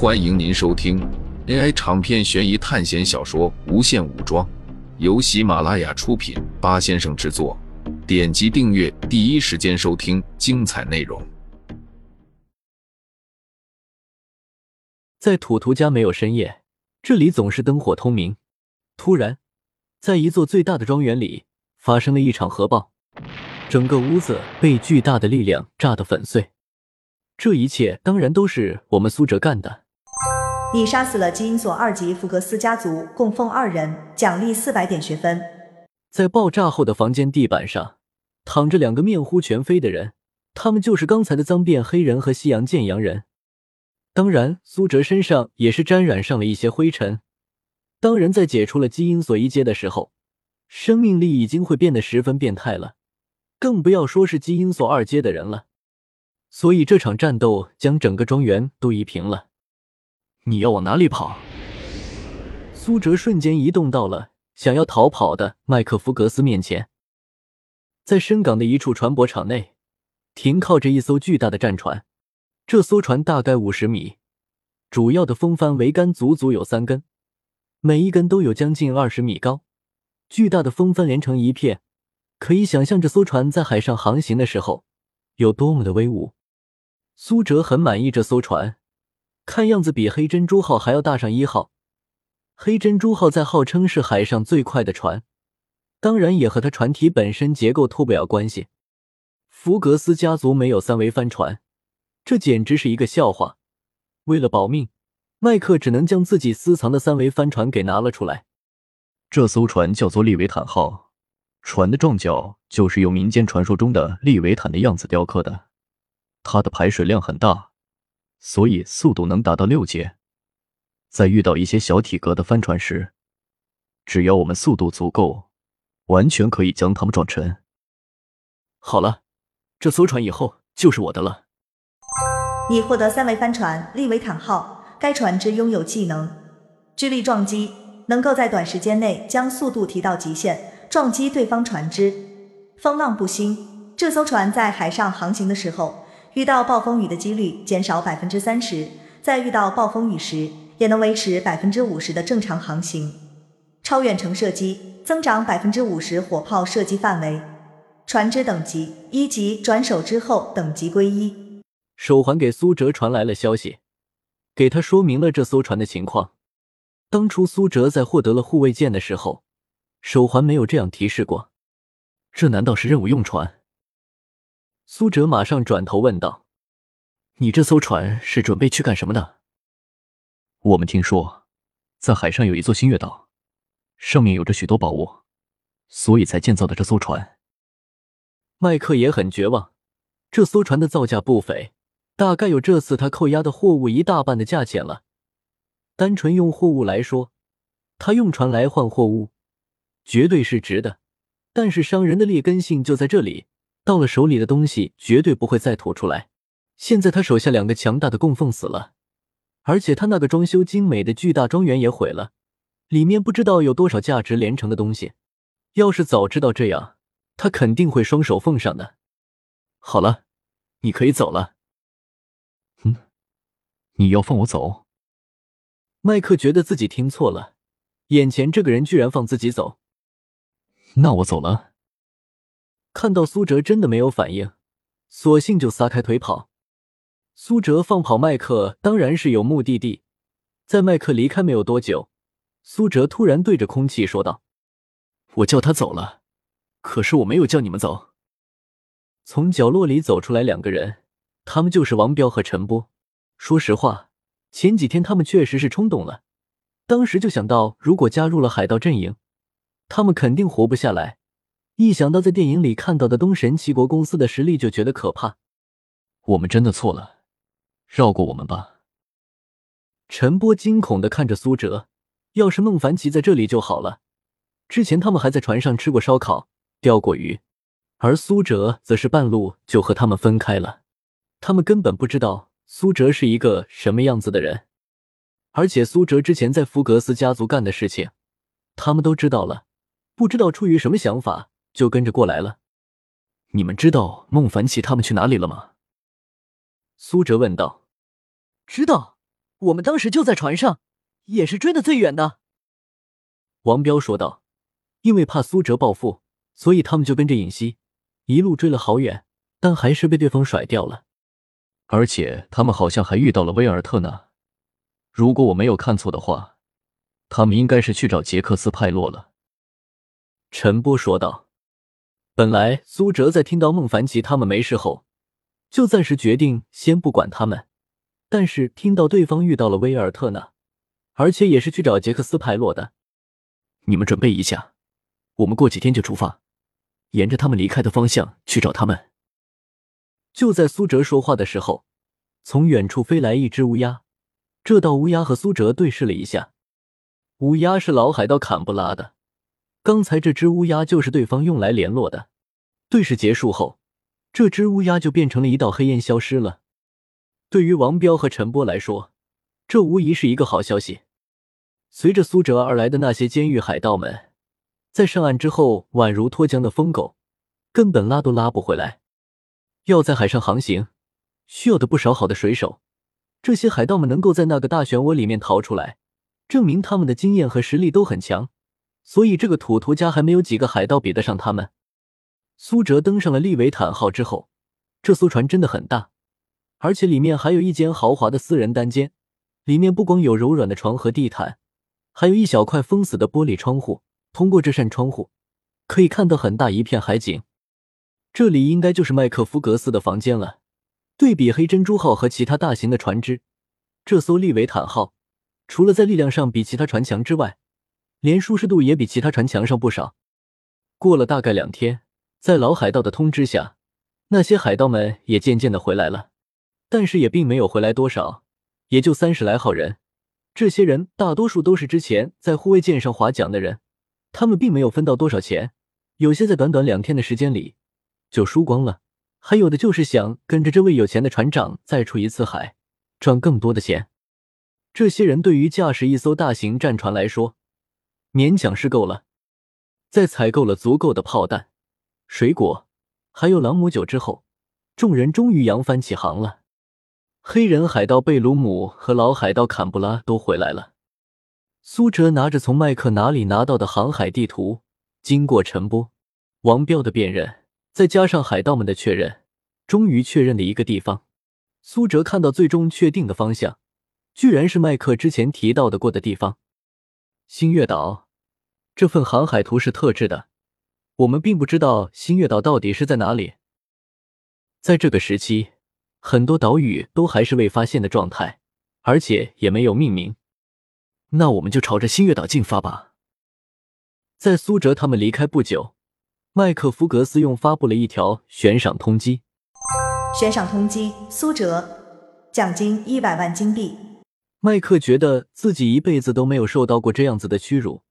欢迎您收听 AI 长篇悬疑探险小说《无限武装》，由喜马拉雅出品，八先生制作。点击订阅，第一时间收听精彩内容。在土图家没有深夜，这里总是灯火通明。突然，在一座最大的庄园里发生了一场核爆，整个屋子被巨大的力量炸得粉碎。这一切当然都是我们苏哲干的。你杀死了基因锁二级福格斯家族，供奉二人，奖励四百点学分。在爆炸后的房间地板上，躺着两个面糊全非的人，他们就是刚才的脏辫黑人和西洋剑洋人。当然，苏哲身上也是沾染上了一些灰尘。当人在解除了基因锁一阶的时候，生命力已经会变得十分变态了，更不要说是基因锁二阶的人了。所以这场战斗将整个庄园都夷平了。你要往哪里跑？苏哲瞬间移动到了想要逃跑的麦克福格斯面前。在深港的一处船舶场内，停靠着一艘巨大的战船。这艘船大概五十米，主要的风帆桅杆足足有三根，每一根都有将近二十米高。巨大的风帆连成一片，可以想象这艘船在海上航行的时候有多么的威武。苏哲很满意这艘船。看样子比黑珍珠号还要大上一号。黑珍珠号在号称是海上最快的船，当然也和它船体本身结构脱不了关系。福格斯家族没有三桅帆船，这简直是一个笑话。为了保命，麦克只能将自己私藏的三桅帆船给拿了出来。这艘船叫做利维坦号，船的撞角就是用民间传说中的利维坦的样子雕刻的，它的排水量很大。所以速度能达到六阶，在遇到一些小体格的帆船时，只要我们速度足够，完全可以将它们撞沉。好了，这艘船以后就是我的了。你获得三维帆船利维坦号，该船只拥有技能巨力撞击，能够在短时间内将速度提到极限，撞击对方船只。风浪不兴，这艘船在海上航行的时候。遇到暴风雨的几率减少百分之三十，在遇到暴风雨时也能维持百分之五十的正常航行。超远程射击增长百分之五十火炮射击范围。船只等级一级转手之后等级归一。手环给苏哲传来了消息，给他说明了这艘船的情况。当初苏哲在获得了护卫舰的时候，手环没有这样提示过。这难道是任务用船？苏哲马上转头问道：“你这艘船是准备去干什么的？”我们听说，在海上有一座新月岛，上面有着许多宝物，所以才建造的这艘船。麦克也很绝望，这艘船的造价不菲，大概有这次他扣押的货物一大半的价钱了。单纯用货物来说，他用船来换货物，绝对是值的。但是商人的劣根性就在这里。到了手里的东西绝对不会再吐出来。现在他手下两个强大的供奉死了，而且他那个装修精美的巨大庄园也毁了，里面不知道有多少价值连城的东西。要是早知道这样，他肯定会双手奉上的。好了，你可以走了。嗯，你要放我走？麦克觉得自己听错了，眼前这个人居然放自己走。那我走了。看到苏哲真的没有反应，索性就撒开腿跑。苏哲放跑麦克当然是有目的地，在麦克离开没有多久，苏哲突然对着空气说道：“我叫他走了，可是我没有叫你们走。”从角落里走出来两个人，他们就是王彪和陈波。说实话，前几天他们确实是冲动了，当时就想到如果加入了海盗阵营，他们肯定活不下来。一想到在电影里看到的东神齐国公司的实力，就觉得可怕。我们真的错了，绕过我们吧。陈波惊恐的看着苏哲，要是孟凡奇在这里就好了。之前他们还在船上吃过烧烤、钓过鱼，而苏哲则是半路就和他们分开了。他们根本不知道苏哲是一个什么样子的人，而且苏哲之前在福格斯家族干的事情，他们都知道了，不知道出于什么想法。就跟着过来了。你们知道孟凡奇他们去哪里了吗？苏哲问道。知道，我们当时就在船上，也是追的最远的。”王彪说道。因为怕苏哲报复，所以他们就跟着尹西一路追了好远，但还是被对方甩掉了。而且他们好像还遇到了威尔特呢。如果我没有看错的话，他们应该是去找杰克斯派洛了。陈波说道。本来苏哲在听到孟凡奇他们没事后，就暂时决定先不管他们，但是听到对方遇到了威尔特呢，而且也是去找杰克斯派洛的，你们准备一下。我们过几天就出发，沿着他们离开的方向去找他们。就在苏哲说话的时候，从远处飞来一只乌鸦。这道乌鸦和苏哲对视了一下，乌鸦是老海盗坎布拉的。刚才这只乌鸦就是对方用来联络的。对视结束后，这只乌鸦就变成了一道黑烟消失了。对于王彪和陈波来说，这无疑是一个好消息。随着苏哲而来的那些监狱海盗们。在上岸之后，宛如脱缰的疯狗，根本拉都拉不回来。要在海上航行，需要的不少好的水手。这些海盗们能够在那个大漩涡里面逃出来，证明他们的经验和实力都很强。所以这个土图家还没有几个海盗比得上他们。苏哲登上了利维坦号之后，这艘船真的很大，而且里面还有一间豪华的私人单间。里面不光有柔软的床和地毯，还有一小块封死的玻璃窗户。通过这扇窗户，可以看到很大一片海景。这里应该就是麦克福格斯的房间了。对比黑珍珠号和其他大型的船只，这艘利维坦号除了在力量上比其他船强之外，连舒适度也比其他船强上不少。过了大概两天，在老海盗的通知下，那些海盗们也渐渐的回来了，但是也并没有回来多少，也就三十来号人。这些人大多数都是之前在护卫舰上划桨的人。他们并没有分到多少钱，有些在短短两天的时间里就输光了，还有的就是想跟着这位有钱的船长再出一次海，赚更多的钱。这些人对于驾驶一艘大型战船来说，勉强是够了。在采购了足够的炮弹、水果，还有朗姆酒之后，众人终于扬帆起航了。黑人海盗贝鲁姆和老海盗坎布拉都回来了。苏哲拿着从麦克哪里拿到的航海地图，经过陈波、王彪的辨认，再加上海盗们的确认，终于确认了一个地方。苏哲看到最终确定的方向，居然是麦克之前提到的过的地方——星月岛。这份航海图是特制的，我们并不知道新月岛到底是在哪里。在这个时期，很多岛屿都还是未发现的状态，而且也没有命名。那我们就朝着新月岛进发吧。在苏哲他们离开不久，麦克福格斯用发布了一条悬赏通缉。悬赏通缉苏哲，奖金一百万金币。麦克觉得自己一辈子都没有受到过这样子的屈辱。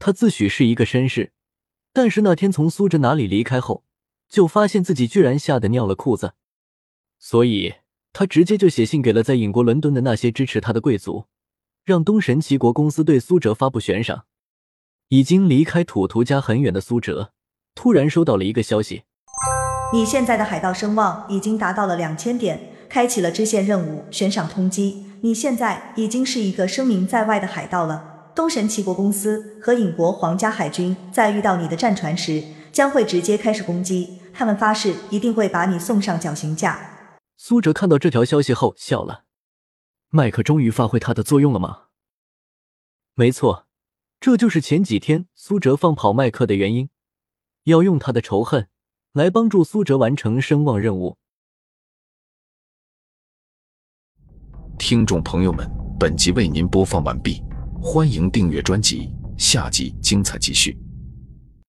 他自诩是一个绅士，但是那天从苏哲那里离开后，就发现自己居然吓得尿了裤子，所以他直接就写信给了在英国伦敦的那些支持他的贵族。让东神齐国公司对苏哲发布悬赏。已经离开土图家很远的苏哲，突然收到了一个消息：你现在的海盗声望已经达到了两千点，开启了支线任务悬赏通缉。你现在已经是一个声名在外的海盗了。东神齐国公司和尹国皇家海军在遇到你的战船时，将会直接开始攻击。他们发誓一定会把你送上绞刑架。苏哲看到这条消息后笑了。麦克终于发挥他的作用了吗？没错，这就是前几天苏哲放跑麦克的原因，要用他的仇恨来帮助苏哲完成声望任务。听众朋友们，本集为您播放完毕，欢迎订阅专辑，下集精彩继续。